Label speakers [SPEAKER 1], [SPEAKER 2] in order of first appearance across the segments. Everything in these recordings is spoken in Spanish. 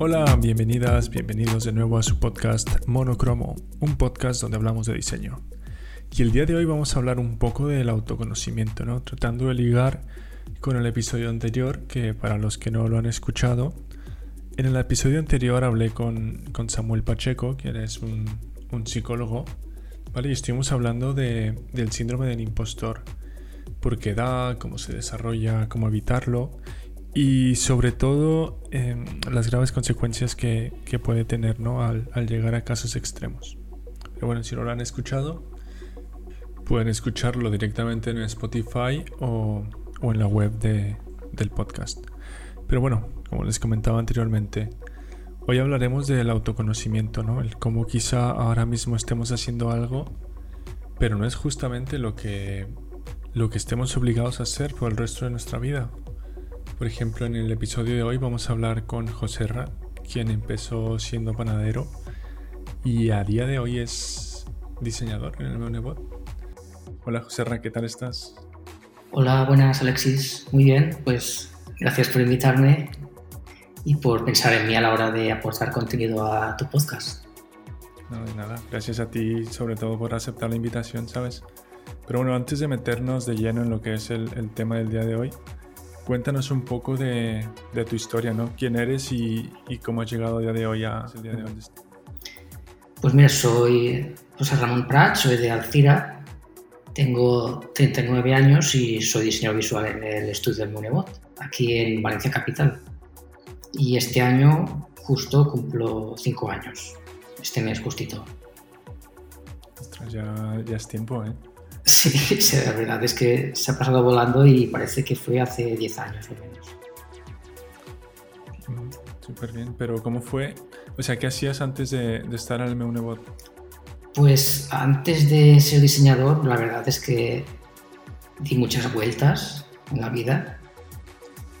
[SPEAKER 1] Hola, bienvenidas, bienvenidos de nuevo a su podcast Monocromo, un podcast donde hablamos de diseño. Y el día de hoy vamos a hablar un poco del autoconocimiento, ¿no? Tratando de ligar con el episodio anterior, que para los que no lo han escuchado, en el episodio anterior hablé con, Samuel Pacheco, quien es un, psicólogo, ¿vale? Y estuvimos hablando del síndrome del impostor, por qué da, cómo se desarrolla, cómo evitarlo y sobre todo em, las graves consecuencias que, puede tener ¿no? al, llegar a casos extremos. Pero bueno, si no lo han escuchado, pueden escucharlo directamente en Spotify o, en la web del podcast. Pero bueno, como les comentaba anteriormente, hoy hablaremos del autoconocimiento, ¿no? El cómo quizá ahora mismo estemos haciendo algo, pero no es justamente lo que, lo que estemos obligados a hacer por el resto de nuestra vida. Por ejemplo, en el episodio de hoy vamos a hablar con José Ra, quien empezó siendo panadero y a día de hoy es diseñador en el Meunebot. Hola José Ra, ¿qué tal estás?
[SPEAKER 2] Hola, buenas Alexis. Muy bien, pues gracias por invitarme y por pensar en mí a la hora de aportar contenido a tu podcast.
[SPEAKER 1] No, de nada. Gracias a ti, sobre todo por aceptar la invitación, ¿sabes? Pero bueno, antes de meternos de lleno en lo que es el, tema del día de hoy, cuéntanos un poco de, tu historia, ¿no? ¿Quién eres y, cómo has llegado a día de hoy a el día de hoy?
[SPEAKER 2] Pues mira, soy José Ramón Prat, soy de Alcira, tengo 39 años y soy diseñador visual en el estudio del Munebot, aquí en Valencia Capital. Y este año justo cumplo 5 años, este mes justito.
[SPEAKER 1] Ostras, ya, ya es tiempo, ¿eh?
[SPEAKER 2] Sí, la verdad es que se ha pasado volando y parece que fue hace 10 años o menos.
[SPEAKER 1] Mm, súper bien, pero ¿cómo fue? O sea, ¿qué hacías antes de, de estar al Meunebot?
[SPEAKER 2] Pues antes de ser diseñador, la verdad es que di muchas vueltas en la vida.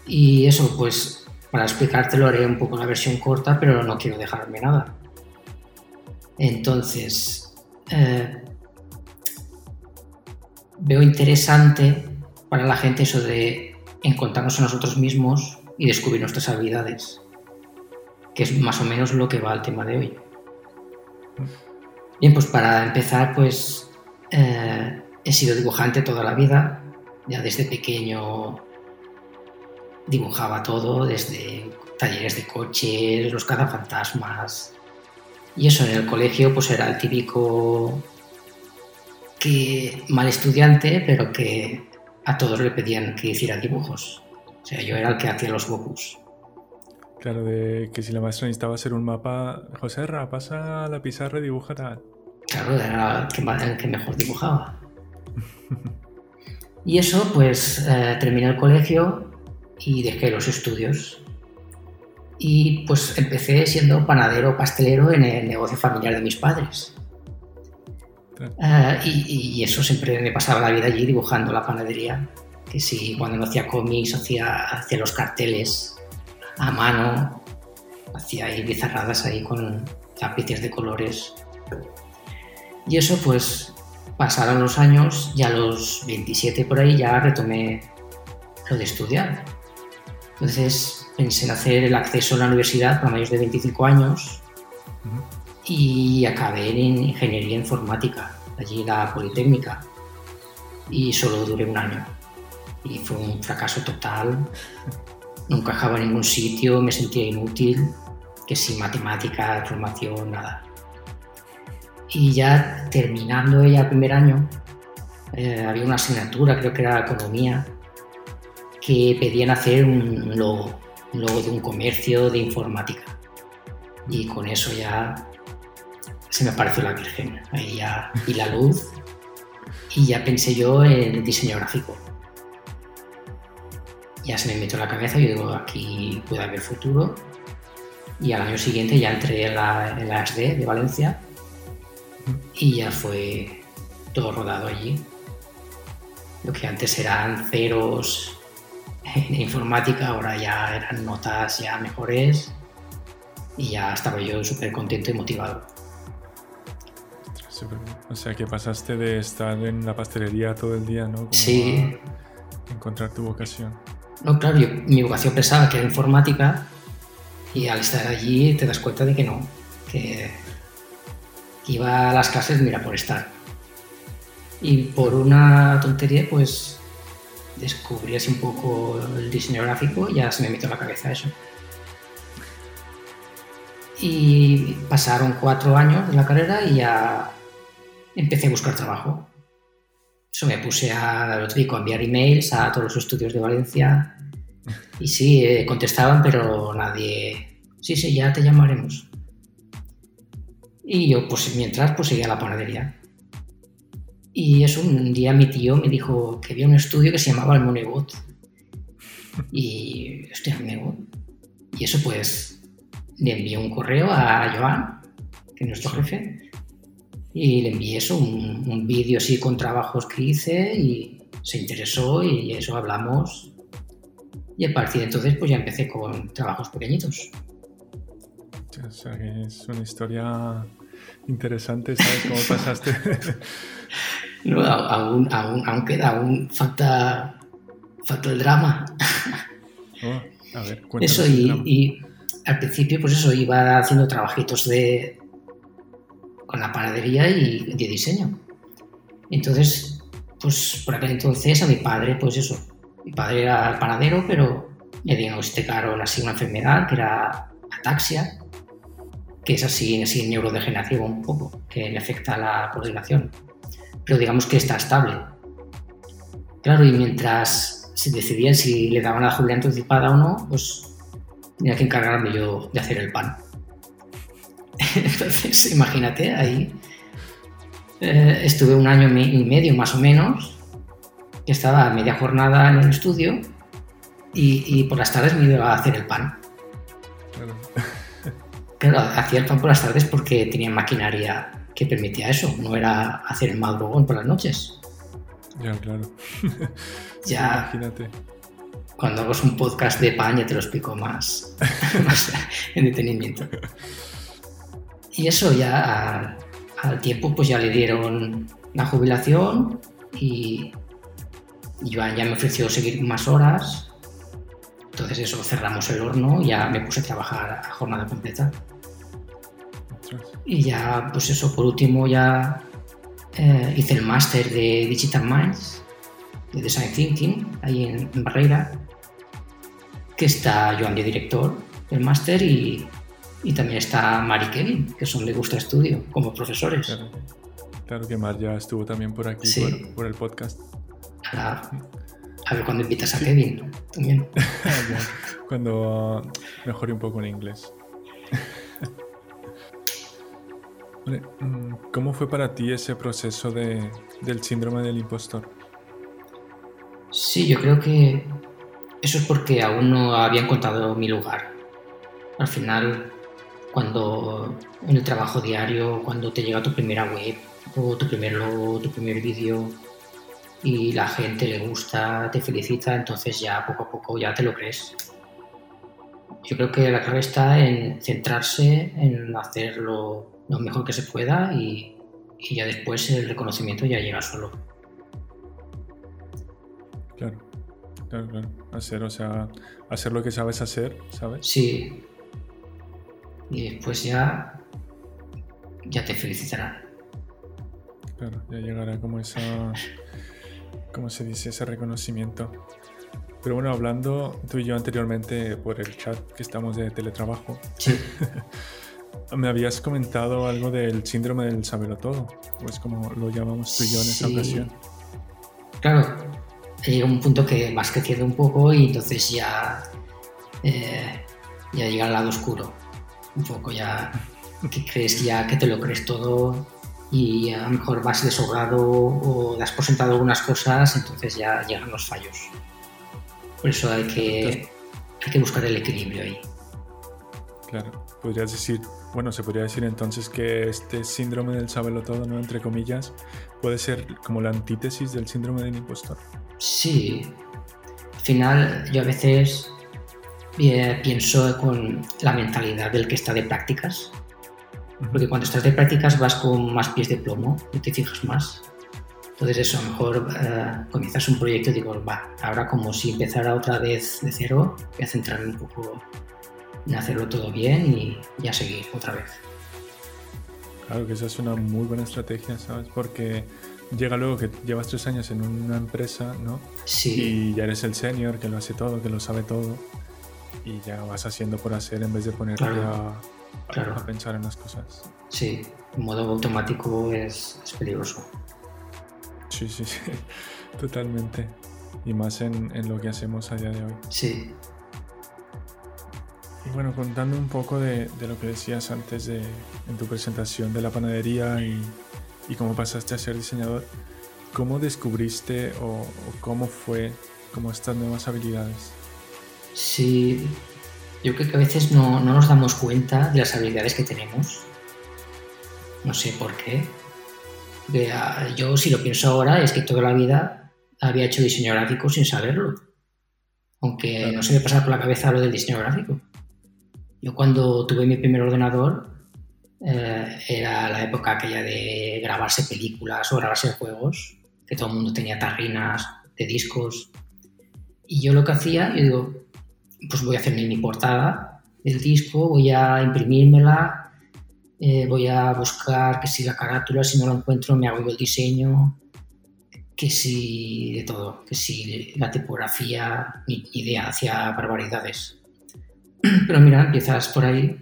[SPEAKER 2] Y eso, pues para explicártelo haré un poco la versión corta, pero no quiero dejarme nada. Entonces, eh, veo interesante para la gente eso de encontrarnos a nosotros mismos y descubrir nuestras habilidades, que es más o menos lo que va al tema de hoy. Bien, pues para empezar, pues eh, he sido dibujante toda la vida, ya desde pequeño dibujaba todo, desde talleres de coches, los cazafantasmas. Y eso en el colegio pues era el típico que mal estudiante, pero que a todos le pedían que hiciera dibujos. O sea, yo era el que hacía los bocus.
[SPEAKER 1] Claro, de que si la maestra necesitaba hacer un mapa, José Ra, pasa a la pizarra y dibuja tal.
[SPEAKER 2] Claro, era el que, mejor dibujaba. y eso, pues eh, terminé el colegio y dejé los estudios. Y pues empecé siendo panadero pastelero en el negocio familiar de mis padres. Eh, y, eso siempre me pasaba la vida allí dibujando la panadería. Que si cuando no hacía cómics, hacía, hacía los carteles a mano, hacía ahí bizarradas ahí con lápices de colores. Y eso pues pasaron los años y a los 27 por ahí ya retomé lo de estudiar. Entonces pensé en hacer el acceso a la universidad para mayores de 25 años y acabé en ingeniería informática, allí la Politécnica, y solo duré un año. Y fue un fracaso total, no encajaba en ningún sitio, me sentía inútil, que sin matemática, formación, nada. Y ya terminando ya el primer año, eh, había una asignatura, creo que era economía, que pedían hacer un logo, un logo de un comercio de informática. Y con eso ya se me apareció la Virgen. Ahí ya y la luz y ya pensé yo en el diseño gráfico. Ya se me metió la cabeza, yo digo, aquí puede haber futuro. Y al año siguiente ya entré en la, en SD de Valencia y ya fue todo rodado allí. Lo que antes eran ceros en informática, ahora ya eran notas ya mejores y ya estaba yo súper contento y motivado.
[SPEAKER 1] O sea que pasaste de estar en la pastelería todo el día, ¿no?
[SPEAKER 2] sí.
[SPEAKER 1] encontrar tu vocación.
[SPEAKER 2] No, claro, mi vocación pensaba que era informática Y al estar allí te das cuenta de que no, que, iba a las clases, mira, por estar. Y por una tontería, pues descubrí así un poco el diseño gráfico y ya se me metió en la cabeza eso. Y pasaron cuatro años de la carrera y ya empecé a buscar trabajo. Eso me puse a, lo típico, a enviar emails a todos los estudios de Valencia. Y sí, eh, contestaban, pero nadie. Sí, sí, ya te llamaremos. Y yo, pues mientras, pues seguía la panadería. Y eso, un día mi tío me dijo que había un estudio que se llamaba el Moneybot. Y, hostia, Moneybot. Y eso, pues, le envié un correo a Joan, que es nuestro jefe, y le envié eso, un, vídeo así con trabajos que hice y se interesó y eso hablamos. Y a partir de entonces pues ya empecé con trabajos pequeñitos.
[SPEAKER 1] O sea que es una historia interesante, ¿sabes cómo pasaste?
[SPEAKER 2] no, aún, aún, aún queda, aún falta, falta el drama.
[SPEAKER 1] Oh, a ver,
[SPEAKER 2] eso y, y, al principio pues eso, iba haciendo trabajitos de, con la panadería y de diseño. Entonces, pues por aquel entonces a mi padre, pues eso, mi padre era panadero, pero le diagnosticaron así una enfermedad que era ataxia, que es así, así neurodegenerativa un poco, que le afecta a la coordinación. Pero digamos que está estable. Claro, y mientras se decidían si le daban la jubilación anticipada o no, pues tenía que encargarme yo de hacer el pan. Entonces, imagínate, ahí eh, estuve un año y medio más o menos, que estaba a media jornada en el estudio y, por las tardes me iba a hacer el pan. Claro. hacía el pan por las tardes porque tenía maquinaria que permitía eso, no era hacer el madrugón por las noches.
[SPEAKER 1] Ya, claro.
[SPEAKER 2] ya. Imagínate. Cuando hagas un podcast de pan ya te lo explico más, más en detenimiento. Y eso ya al tiempo pues ya le dieron la jubilación y Joan ya me ofreció seguir más horas. Entonces eso, cerramos el horno y ya me puse a trabajar a jornada completa. Y ya, pues eso, por último ya eh, hice el máster de Digital Minds, de Design Thinking, ahí en, en Barreira, que está Joan de director del máster y y también está Mari Kevin, que son de Gusta Estudio, como profesores.
[SPEAKER 1] Claro, que Mar ya estuvo también por aquí, por, el podcast.
[SPEAKER 2] A, ver cuando invitas a Kevin también.
[SPEAKER 1] cuando mejore un poco en inglés. Mm, ¿Cómo fue para ti ese proceso de, del síndrome del impostor?
[SPEAKER 2] Sí, yo creo que eso es porque aún no había encontrado mi lugar. Al final, cuando en el trabajo diario, cuando te llega tu primera web o tu primer logo, tu primer vídeo y la gente le gusta, te felicita, entonces ya poco a poco ya te lo crees. Yo creo que la clave está en centrarse en hacerlo lo mejor que se pueda y, y ya después el reconocimiento ya llega solo.
[SPEAKER 1] Claro, claro, claro. Hacer, o sea, hacer lo que sabes hacer, ¿sabes?
[SPEAKER 2] Sí, y después ya, ya te felicitarán.
[SPEAKER 1] Claro, ya llegará como esa, ¿cómo se dice? Ese reconocimiento. Pero bueno, hablando tú y yo anteriormente por el chat que estamos de teletrabajo, me habías comentado algo del síndrome del saberlo todo, pues como lo llamamos tú y yo en esa ocasión.
[SPEAKER 2] Claro, llega un punto que vas creciendo un poco y entonces ya, eh, ya llega al lado oscuro un poco ya que crees ya que te lo crees todo y a lo mejor vas de sobrado o te has presentado algunas cosas, entonces ya llegan los fallos. Por eso hay que, hay que buscar el equilibrio ahí.
[SPEAKER 1] Claro, podrías decir, bueno, se podría decir entonces que este síndrome del saberlo todo, ¿no? Entre comillas, puede ser como la antítesis del síndrome del impostor.
[SPEAKER 2] Sí. Al final, yo a veces eh, pienso con la mentalidad del que está de prácticas. Porque cuando estás de prácticas vas con más pies de plomo y te fijas más. Entonces eso, a lo mejor eh, comienzas un proyecto y digo, va, ahora como si empezara otra vez de cero, voy a centrarme un poco en hacerlo todo bien y ya seguir otra vez.
[SPEAKER 1] Claro que esa es una muy buena estrategia, ¿sabes? Porque llega luego que llevas tres años en una empresa, ¿no?
[SPEAKER 2] Sí.
[SPEAKER 1] Y ya eres el senior que lo hace todo, que lo sabe todo. Y ya vas haciendo por hacer en vez de ponerte a, a, pensar en las cosas.
[SPEAKER 2] Sí, en modo automático es, es peligroso.
[SPEAKER 1] Sí, sí, sí, totalmente. Y más en, en, lo que hacemos a día de hoy.
[SPEAKER 2] Sí.
[SPEAKER 1] Y bueno, contando un poco de, de lo que decías antes de, en tu presentación de la panadería y, y cómo pasaste a ser diseñador, ¿cómo descubriste o, cómo fue como estas nuevas habilidades?
[SPEAKER 2] Sí, yo creo que a veces no, no, nos damos cuenta de las habilidades que tenemos. No sé por qué. Yo si lo pienso ahora es que toda la vida había hecho diseño gráfico sin saberlo. Aunque no se me pasaba por la cabeza lo del diseño gráfico. Yo cuando tuve mi primer ordenador eh, era la época aquella de grabarse películas o grabarse juegos, que todo el mundo tenía tarrinas de discos. Y yo lo que hacía, yo digo, pues voy a hacer mi portada del disco, voy a imprimírmela, eh, voy a buscar que si la carátula, si no lo encuentro, me hago yo el diseño, que si de todo, que si la tipografía, mi idea hacía barbaridades. Pero mira, empiezas por ahí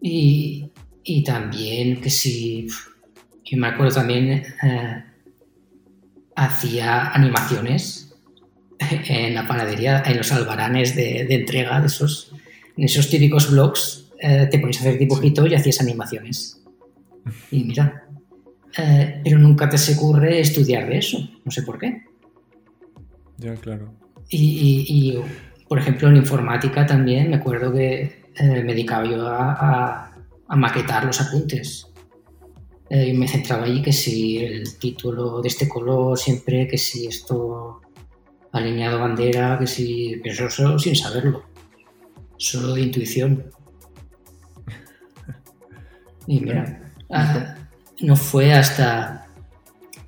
[SPEAKER 2] y, y también que si, yo me acuerdo también, eh, hacía animaciones en la panadería, en los albaranes de, de entrega de esos, en esos típicos blogs, eh, te pones a hacer dibujitos y hacías animaciones. Y mira, eh, pero nunca te se ocurre estudiar de eso, no sé por qué.
[SPEAKER 1] Ya, claro.
[SPEAKER 2] Y, y, por ejemplo, en informática también me acuerdo que eh, me dedicaba yo a, a, maquetar los apuntes. Eh, me centraba allí que si el título de este color siempre, que si esto alineado bandera, que si... Pero eso sin saberlo. Solo de intuición. Y mira, ah, no fue hasta...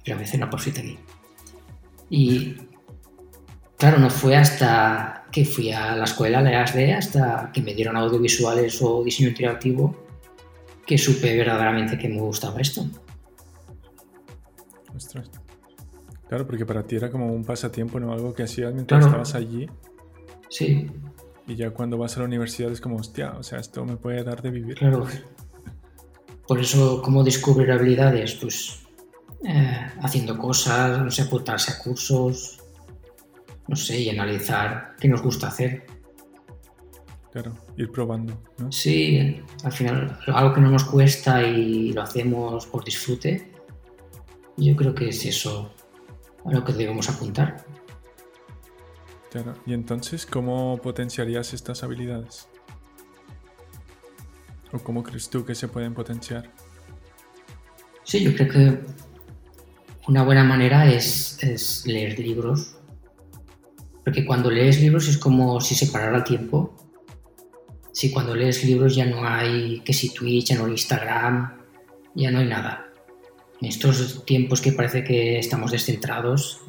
[SPEAKER 2] Pero me hice una porcita aquí. Y claro, no fue hasta que fui a la escuela, la EASD, hasta que me dieron audiovisuales o diseño interactivo, que supe verdaderamente que me gustaba esto.
[SPEAKER 1] Ostras. Claro, porque para ti era como un pasatiempo, ¿no? Algo que hacías mientras estabas allí.
[SPEAKER 2] Sí.
[SPEAKER 1] Y ya cuando vas a la universidad es como, hostia, o sea, esto me puede dar de vivir.
[SPEAKER 2] Claro. Por eso, ¿cómo descubrir habilidades? Pues eh, haciendo cosas, no sé, apuntarse a cursos, no sé, y analizar qué nos gusta hacer.
[SPEAKER 1] Claro, ir probando, ¿no?
[SPEAKER 2] Sí, al final algo que no nos cuesta y lo hacemos por disfrute, yo creo que es eso a lo que debemos apuntar.
[SPEAKER 1] Claro, y entonces, ¿cómo potenciarías estas habilidades? ¿O cómo crees tú que se pueden potenciar?
[SPEAKER 2] Sí, yo creo que una buena manera es, es leer libros porque cuando lees libros es como si se parara el tiempo. Si cuando lees libros ya no hay que si Twitch, ya no hay Instagram, ya no hay nada. En estos tiempos que parece que estamos descentrados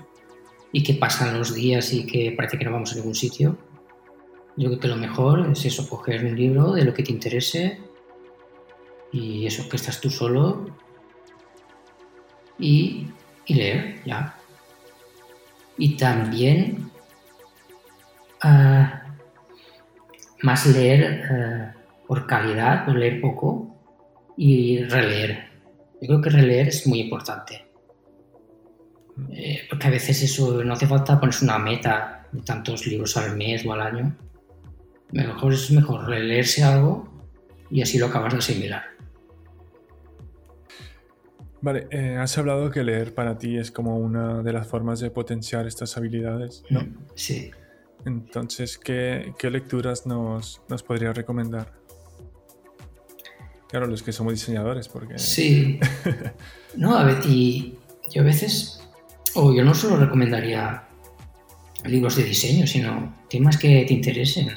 [SPEAKER 2] y que pasan los días y que parece que no vamos a ningún sitio, yo creo que lo mejor es eso, coger un libro de lo que te interese y eso, que estás tú solo y, y leer, ya. Y también más leer eh, por calidad, por leer poco y releer. Yo creo que releer es muy importante. Eh, porque a veces eso no hace falta ponerse una meta de tantos libros al mes o al año. Mejor es mejor releerse algo y así lo acabas de asimilar.
[SPEAKER 1] Vale, eh, has hablado que leer para ti es como una de las formas de potenciar estas habilidades, ¿no?
[SPEAKER 2] Sí.
[SPEAKER 1] Entonces, ¿qué, lecturas nos, nos podría recomendar? Claro, los que somos diseñadores, porque...
[SPEAKER 2] Sí. no, a ver, y yo a veces, o yo no solo recomendaría libros de diseño, sino temas que te interesen.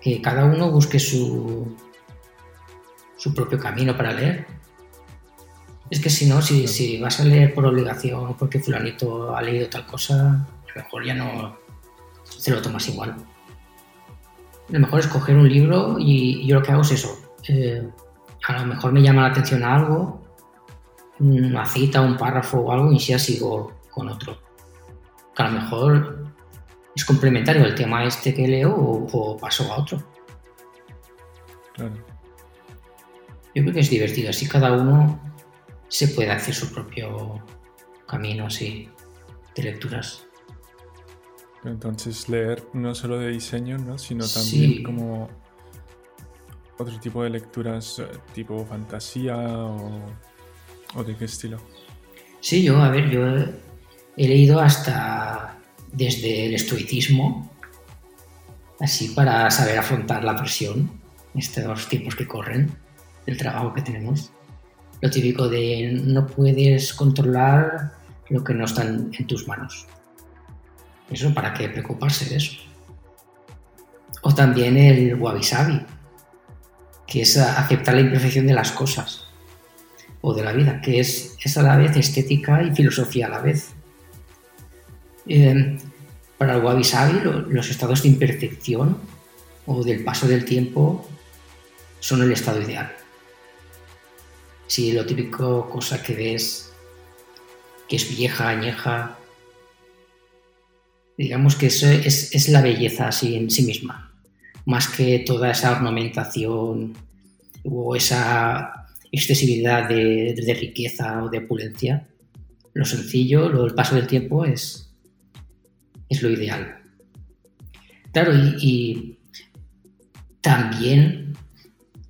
[SPEAKER 2] Que cada uno busque su, su propio camino para leer. Es que si no, si, si vas a leer por obligación, porque fulanito ha leído tal cosa, a lo mejor ya no, se lo tomas igual. lo mejor es coger un libro y yo lo que hago es eso. Eh, a lo mejor me llama la atención algo, una cita, un párrafo o algo y ya sigo con otro. Que a lo mejor es complementario el tema este que leo o, paso a otro. Claro. Yo creo que es divertido, así cada uno se puede hacer su propio camino así de lecturas.
[SPEAKER 1] Entonces leer no solo de diseño, ¿no? sino también como otro tipo de lecturas eh, tipo fantasía o, de qué estilo.
[SPEAKER 2] Sí, yo, a ver, yo he leído hasta desde el estoicismo, así para saber afrontar la presión, estos tiempos que corren, el trabajo que tenemos. Lo típico de no puedes controlar lo que no está en tus manos. Eso, ¿para qué preocuparse de eso? O también el wabi sabi, que es aceptar la imperfección de las cosas o de la vida, que es, es a la vez estética y filosofía a la vez. Eh, para el wabi sabi, los estados de imperfección o del paso del tiempo son el estado ideal. Si lo típico cosa que ves que es vieja, añeja, digamos que eso es, la belleza así en sí misma, más que toda esa ornamentación o esa excesividad de, riqueza o de opulencia. Lo sencillo, lo, el paso del tiempo es, es lo ideal. Claro, y, también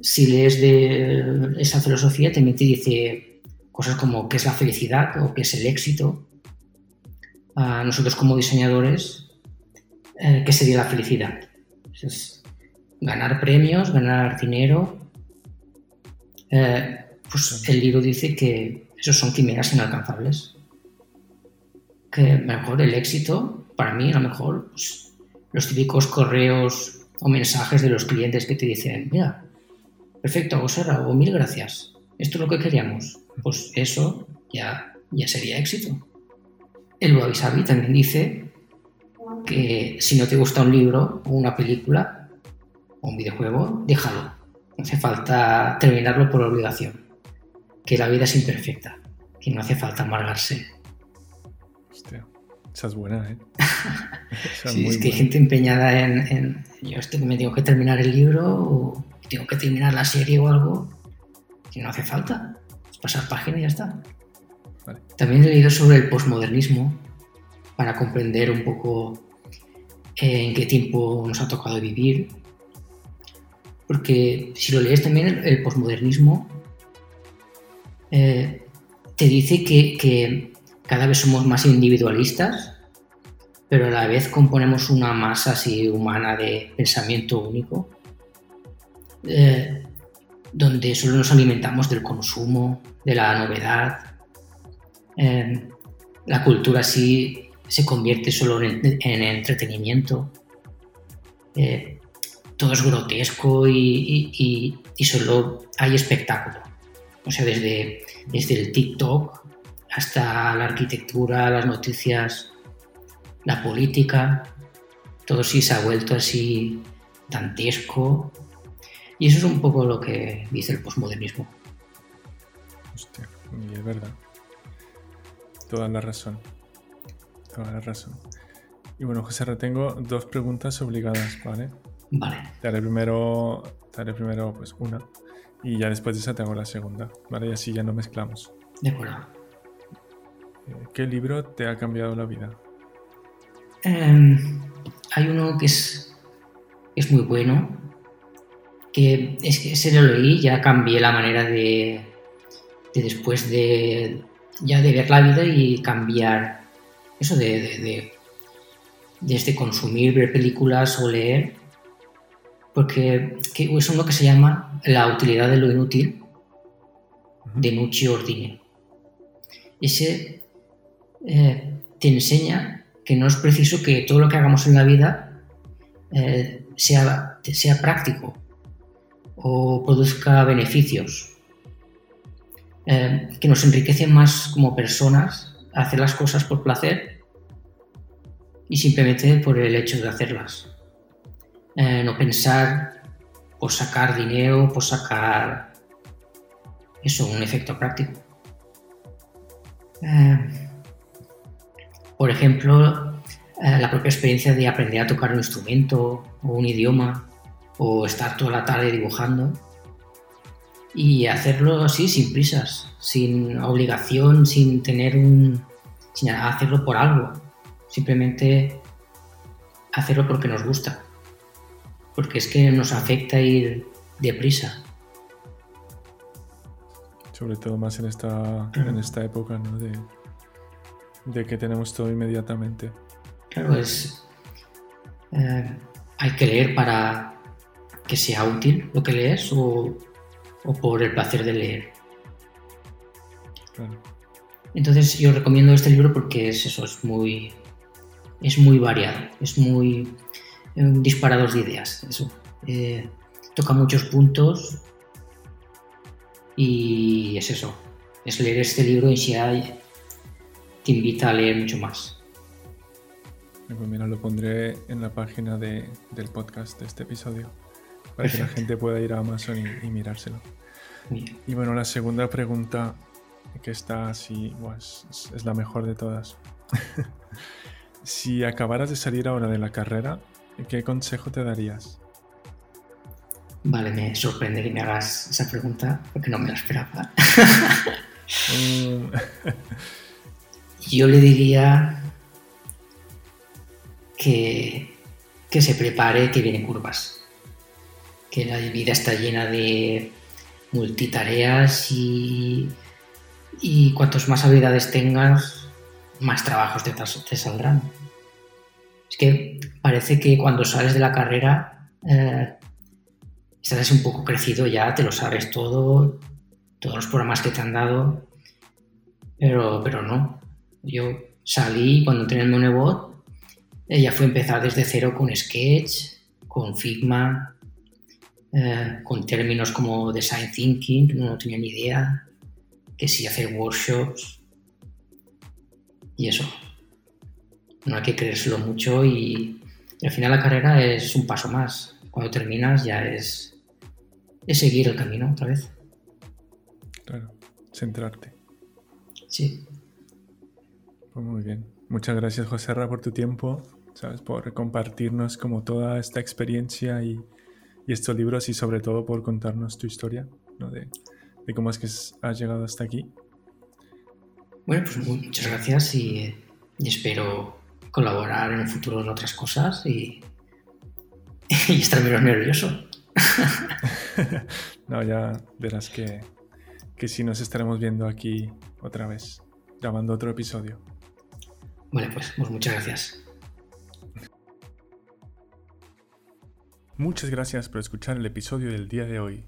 [SPEAKER 2] si lees de esa filosofía, también te dice cosas como qué es la felicidad o qué es el éxito, a nosotros como diseñadores eh, qué sería la felicidad. Ganar premios, ganar dinero. Eh, pues el libro dice que esos son quimeras inalcanzables. Que mejor el éxito, para mí a lo mejor, pues, los típicos correos o mensajes de los clientes que te dicen, mira, perfecto, Gosera, o mil gracias, esto es lo que queríamos. Pues eso ya, ya sería éxito. El Wabi Sabi también dice que si no te gusta un libro o una película o un videojuego, déjalo. No hace falta terminarlo por obligación. Que la vida es imperfecta. Que no hace falta amargarse.
[SPEAKER 1] Hostia, esa es buena, ¿eh?
[SPEAKER 2] sí, es que hay gente empeñada en, yo este, me tengo que terminar el libro o tengo que terminar la serie o algo. Que no hace falta. Es pasar página y ya está. También he leído sobre el posmodernismo para comprender un poco eh, en qué tiempo nos ha tocado vivir. Porque si lo lees también, el, posmodernismo eh, te dice que, cada vez somos más individualistas, pero a la vez componemos una masa así humana de pensamiento único, eh, donde solo nos alimentamos del consumo, de la novedad, Em, la cultura sí se convierte solo en, entretenimiento. Eh, todo es grotesco y, solo hay espectáculo. O sea, desde, desde el TikTok hasta la arquitectura, las noticias, la política, todo sí se ha vuelto así dantesco. Y eso es un poco lo que dice el posmodernismo.
[SPEAKER 1] Hostia, es verdad. Toda la razón. Toda la razón. Y bueno, José, tengo dos preguntas obligadas, ¿vale?
[SPEAKER 2] Vale.
[SPEAKER 1] Te haré primero, te haré primero pues una y ya después de esa tengo la segunda, ¿vale? Y así ya no mezclamos.
[SPEAKER 2] De acuerdo.
[SPEAKER 1] Eh, ¿Qué libro te ha cambiado la vida?
[SPEAKER 2] Em, hay uno que es, es muy bueno, que es que ese lo leí, ya cambié la manera de, de después de, ya de ver la vida y cambiar eso de, de, desde consumir, ver películas o leer, porque es uno que se llama La utilidad de lo inútil, de Nucci Ordine. Ese eh, te enseña que no es preciso que todo lo que hagamos en la vida eh, sea, sea práctico o produzca beneficios eh, que nos enriquece más como personas hacer las cosas por placer y simplemente por el hecho de hacerlas. Eh, no pensar por sacar dinero, por sacar eso, un efecto práctico. Eh, por ejemplo, eh, la propia experiencia de aprender a tocar un instrumento o un idioma o estar toda la tarde dibujando y hacerlo así sin prisas, sin obligación, sin tener un... sin hacerlo por algo, simplemente hacerlo porque nos gusta, porque es que nos afecta ir deprisa.
[SPEAKER 1] Sobre todo más en esta, en esta época, ¿no? De, de que tenemos todo inmediatamente.
[SPEAKER 2] Claro, es. Eh, hay que leer para que sea útil lo que lees o, por el placer de leer. Entonces yo recomiendo este libro porque es eso, es muy, es muy variado, es muy un disparador de ideas. Eso. Eh, toca muchos puntos y es eso, es leer este libro y si hay te invita a leer mucho más.
[SPEAKER 1] Pues mira, lo pondré en la página del podcast de este episodio para que la gente pueda ir a Amazon y, mirárselo. Y bueno, la segunda pregunta que está así, pues, es la mejor de todas. si acabaras de salir ahora de la carrera, ¿qué consejo te darías?
[SPEAKER 2] Vale, me sorprende que me hagas esa pregunta porque no me la esperaba. Mm. yo le diría que, que se prepare, que vienen curvas, que la vida está llena de multitareas y, y cuantos más habilidades tengas, más trabajos te, te, saldrán. Es que parece que cuando sales de la carrera eh, estás un poco crecido ya, te lo sabes todo, todos los programas que te han dado, pero, pero no. Yo salí cuando entré en Monebot, ella fue empezar desde cero con Sketch, con Figma, eh, con términos como Design Thinking, no tenía ni idea, que sí hacer workshops y eso. No hay que creérselo mucho y, al final la carrera es un paso más. Cuando terminas ya es, es seguir el camino otra vez.
[SPEAKER 1] Claro, centrarte.
[SPEAKER 2] Sí.
[SPEAKER 1] Pues muy bien. Muchas gracias, José Ra, por tu tiempo, ¿sabes? Por compartirnos como toda esta experiencia y, estos libros y sobre todo por contarnos tu historia, ¿no? De, cómo es que has llegado hasta aquí.
[SPEAKER 2] Bueno, pues muchas gracias y, espero colaborar en el futuro en otras cosas y, y estar menos nervioso.
[SPEAKER 1] no, ya verás que, que sí nos estaremos viendo aquí otra vez, grabando otro episodio.
[SPEAKER 2] Vale, pues, pues, muchas gracias.
[SPEAKER 1] Muchas gracias por escuchar el episodio del día de hoy.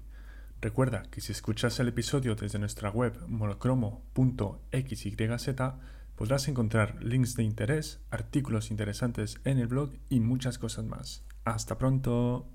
[SPEAKER 1] Recuerda que si escuchas el episodio desde nuestra web monocromo.xyz podrás encontrar links de interés, artículos interesantes en el blog y muchas cosas más. Hasta pronto.